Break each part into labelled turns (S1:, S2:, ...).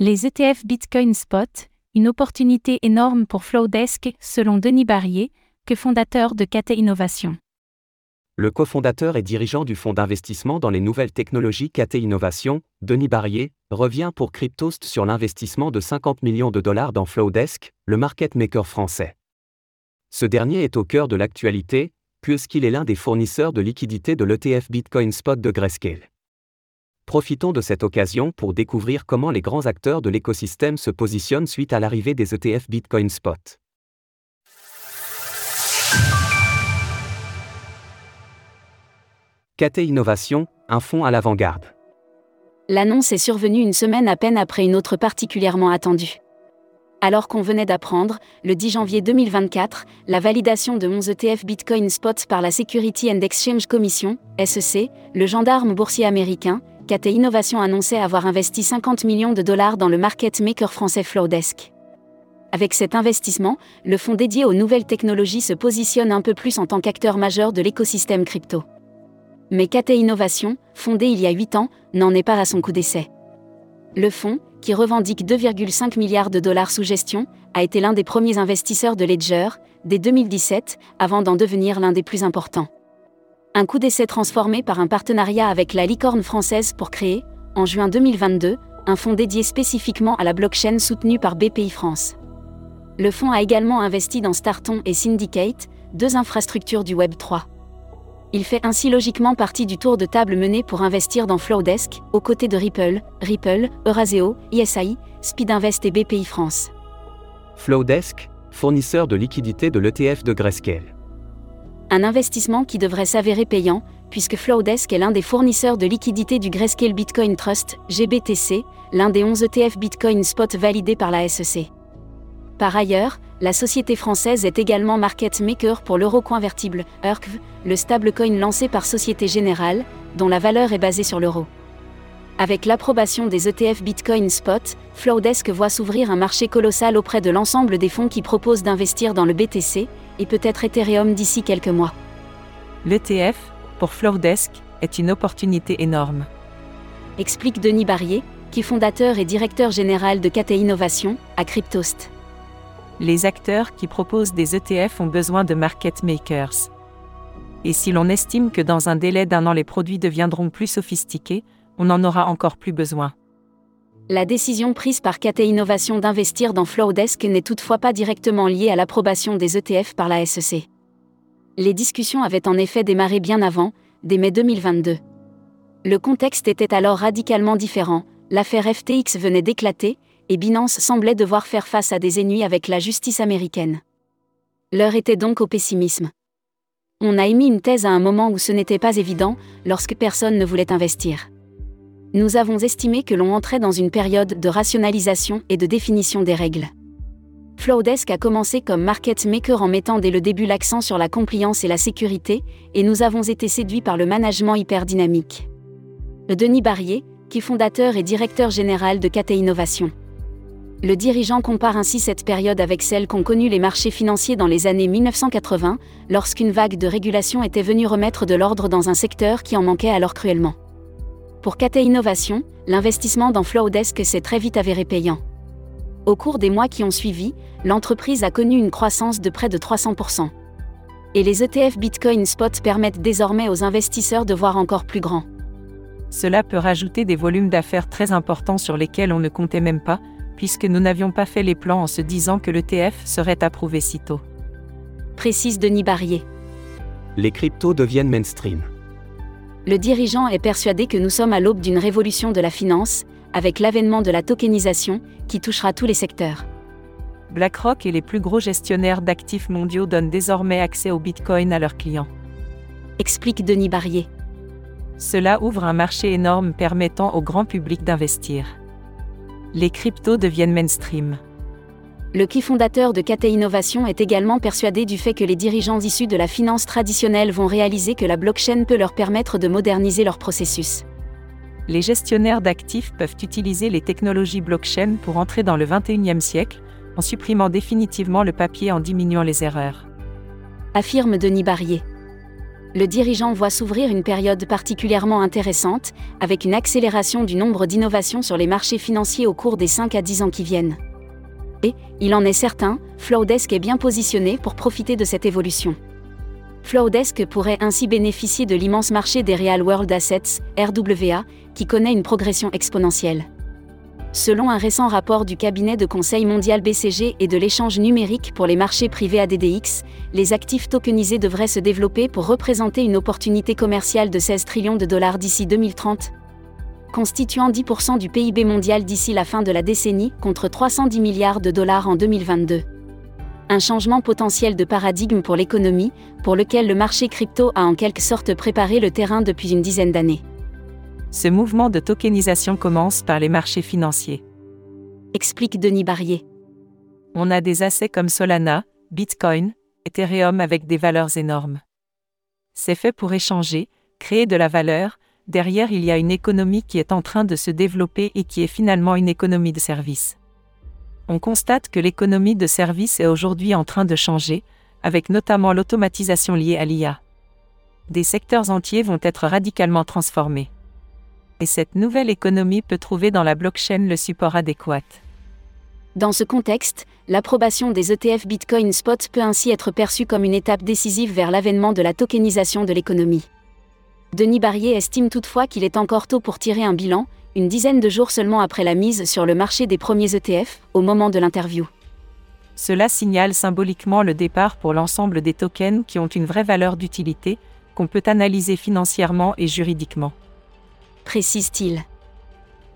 S1: Les ETF Bitcoin Spot, une opportunité énorme pour Flowdesk, selon Denis Barrier, que fondateur de KT Innovation.
S2: Le cofondateur et dirigeant du fonds d'investissement dans les nouvelles technologies KT Innovation, Denis Barrier, revient pour Cryptost sur l'investissement de 50 millions de dollars dans Flowdesk, le market maker français. Ce dernier est au cœur de l'actualité, puisqu'il est l'un des fournisseurs de liquidités de l'ETF Bitcoin Spot de Grayscale. Profitons de cette occasion pour découvrir comment les grands acteurs de l'écosystème se positionnent suite à l'arrivée des ETF Bitcoin Spot. KT Innovation, un fonds à l'avant-garde.
S3: L'annonce est survenue une semaine à peine après une autre particulièrement attendue. Alors qu'on venait d'apprendre, le 10 janvier 2024, la validation de 11 ETF Bitcoin Spot par la Security and Exchange Commission, SEC, le gendarme boursier américain, KT Innovation annonçait avoir investi 50 millions de dollars dans le market maker français Flowdesk. Avec cet investissement, le fonds dédié aux nouvelles technologies se positionne un peu plus en tant qu'acteur majeur de l'écosystème crypto. Mais KT Innovation, fondé il y a 8 ans, n'en est pas à son coup d'essai. Le fonds, qui revendique 2,5 milliards de dollars sous gestion, a été l'un des premiers investisseurs de Ledger, dès 2017, avant d'en devenir l'un des plus importants. Un coup d'essai transformé par un partenariat avec la licorne française pour créer, en juin 2022, un fonds dédié spécifiquement à la blockchain soutenu par BPI France. Le fonds a également investi dans Starton et Syndicate, deux infrastructures du Web 3. Il fait ainsi logiquement partie du tour de table mené pour investir dans Flowdesk, aux côtés de Ripple, Ripple, Euraseo, ISI, Speedinvest et BPI France.
S2: Flowdesk, fournisseur de liquidités de l'ETF de Grayscale.
S3: Un investissement qui devrait s'avérer payant, puisque Flowdesk est l'un des fournisseurs de liquidités du Grayscale Bitcoin Trust, GBTC, l'un des 11 ETF Bitcoin Spot validés par la SEC. Par ailleurs, la société française est également market maker pour l'euro convertible, ERCV, le stablecoin lancé par Société Générale, dont la valeur est basée sur l'euro. Avec l'approbation des ETF Bitcoin Spot, Flowdesk voit s'ouvrir un marché colossal auprès de l'ensemble des fonds qui proposent d'investir dans le BTC, et peut-être Ethereum d'ici quelques mois.
S4: L'ETF, pour Flowdesk, est une opportunité énorme.
S3: Explique Denis Barrier, qui est fondateur et directeur général de KT Innovation, à Cryptost
S4: les acteurs qui proposent des ETF ont besoin de market makers. Et si l'on estime que dans un délai d'un an les produits deviendront plus sophistiqués, on en aura encore plus besoin.
S3: La décision prise par KT Innovation d'investir dans Flowdesk n'est toutefois pas directement liée à l'approbation des ETF par la SEC. Les discussions avaient en effet démarré bien avant, dès mai 2022. Le contexte était alors radicalement différent, l'affaire FTX venait d'éclater, et Binance semblait devoir faire face à des ennuis avec la justice américaine. L'heure était donc au pessimisme. On a émis une thèse à un moment où ce n'était pas évident, lorsque personne ne voulait investir. Nous avons estimé que l'on entrait dans une période de rationalisation et de définition des règles. Flowdesk a commencé comme market maker en mettant dès le début l'accent sur la compliance et la sécurité, et nous avons été séduits par le management hyper dynamique. Denis Barrier, qui est fondateur et directeur général de KT Innovation. Le dirigeant compare ainsi cette période avec celle qu'ont connue les marchés financiers dans les années 1980, lorsqu'une vague de régulation était venue remettre de l'ordre dans un secteur qui en manquait alors cruellement. Pour KT Innovation, l'investissement dans Flowdesk s'est très vite avéré payant. Au cours des mois qui ont suivi, l'entreprise a connu une croissance de près de 300%. Et les ETF Bitcoin Spot permettent désormais aux investisseurs de voir encore plus grand.
S4: Cela peut rajouter des volumes d'affaires très importants sur lesquels on ne comptait même pas, puisque nous n'avions pas fait les plans en se disant que l'ETF serait approuvé si tôt.
S3: Précise Denis Barrier.
S2: Les cryptos deviennent mainstream.
S3: Le dirigeant est persuadé que nous sommes à l'aube d'une révolution de la finance, avec l'avènement de la tokenisation, qui touchera tous les secteurs.
S4: BlackRock et les plus gros gestionnaires d'actifs mondiaux donnent désormais accès au Bitcoin à leurs clients.
S3: Explique Denis Barrier.
S4: Cela ouvre un marché énorme permettant au grand public d'investir les cryptos deviennent mainstream.
S3: Le qui fondateur de KT Innovation est également persuadé du fait que les dirigeants issus de la finance traditionnelle vont réaliser que la blockchain peut leur permettre de moderniser leur processus.
S4: Les gestionnaires d'actifs peuvent utiliser les technologies blockchain pour entrer dans le 21e siècle, en supprimant définitivement le papier en diminuant les erreurs.
S3: Affirme Denis Barrier. Le dirigeant voit s'ouvrir une période particulièrement intéressante, avec une accélération du nombre d'innovations sur les marchés financiers au cours des 5 à 10 ans qui viennent. Et, il en est certain, Flowdesk est bien positionné pour profiter de cette évolution. Flowdesk pourrait ainsi bénéficier de l'immense marché des Real World Assets, RWA, qui connaît une progression exponentielle. Selon un récent rapport du cabinet de conseil mondial BCG et de l'échange numérique pour les marchés privés ADDX, les actifs tokenisés devraient se développer pour représenter une opportunité commerciale de 16 trillions de dollars d'ici 2030, constituant 10% du PIB mondial d'ici la fin de la décennie, contre 310 milliards de dollars en 2022. Un changement potentiel de paradigme pour l'économie, pour lequel le marché crypto a en quelque sorte préparé le terrain depuis une dizaine d'années.
S4: Ce mouvement de tokenisation commence par les marchés financiers.
S3: Explique Denis Barrier.
S4: On a des assets comme Solana, Bitcoin, Ethereum avec des valeurs énormes. C'est fait pour échanger, créer de la valeur, derrière il y a une économie qui est en train de se développer et qui est finalement une économie de service. On constate que l'économie de service est aujourd'hui en train de changer, avec notamment l'automatisation liée à l'IA. Des secteurs entiers vont être radicalement transformés et cette nouvelle économie peut trouver dans la blockchain le support adéquat.
S3: Dans ce contexte, l'approbation des ETF Bitcoin Spot peut ainsi être perçue comme une étape décisive vers l'avènement de la tokenisation de l'économie. Denis Barrier estime toutefois qu'il est encore tôt pour tirer un bilan, une dizaine de jours seulement après la mise sur le marché des premiers ETF, au moment de l'interview.
S4: Cela signale symboliquement le départ pour l'ensemble des tokens qui ont une vraie valeur d'utilité, qu'on peut analyser financièrement et juridiquement
S3: précise-t-il.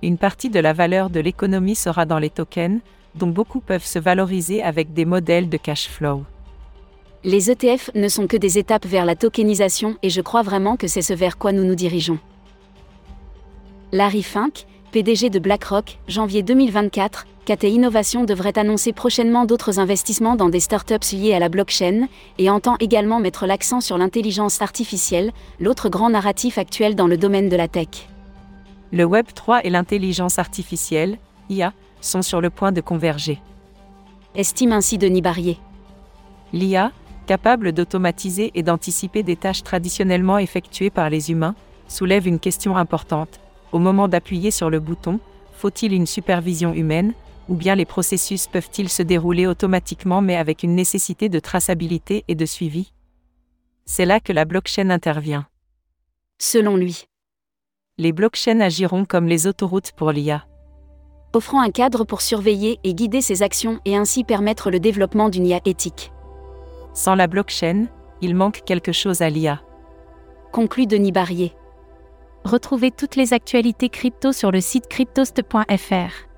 S4: Une partie de la valeur de l'économie sera dans les tokens, dont beaucoup peuvent se valoriser avec des modèles de cash flow.
S3: Les ETF ne sont que des étapes vers la tokenisation et je crois vraiment que c'est ce vers quoi nous nous dirigeons. Larry Fink, PDG de BlackRock, janvier 2024, KT Innovation devrait annoncer prochainement d'autres investissements dans des startups liées à la blockchain et entend également mettre l'accent sur l'intelligence artificielle, l'autre grand narratif actuel dans le domaine de la tech
S4: le Web 3 et l'intelligence artificielle, IA, sont sur le point de converger.
S3: Estime ainsi Denis Barrier.
S4: L'IA, capable d'automatiser et d'anticiper des tâches traditionnellement effectuées par les humains, soulève une question importante. Au moment d'appuyer sur le bouton, faut-il une supervision humaine, ou bien les processus peuvent-ils se dérouler automatiquement mais avec une nécessité de traçabilité et de suivi? C'est là que la blockchain intervient.
S3: Selon lui
S4: les blockchains agiront comme les autoroutes pour l'IA.
S3: Offrant un cadre pour surveiller et guider ses actions et ainsi permettre le développement d'une IA éthique.
S4: Sans la blockchain, il manque quelque chose à l'IA.
S3: Conclut Denis Barrier.
S1: Retrouvez toutes les actualités crypto sur le site cryptost.fr.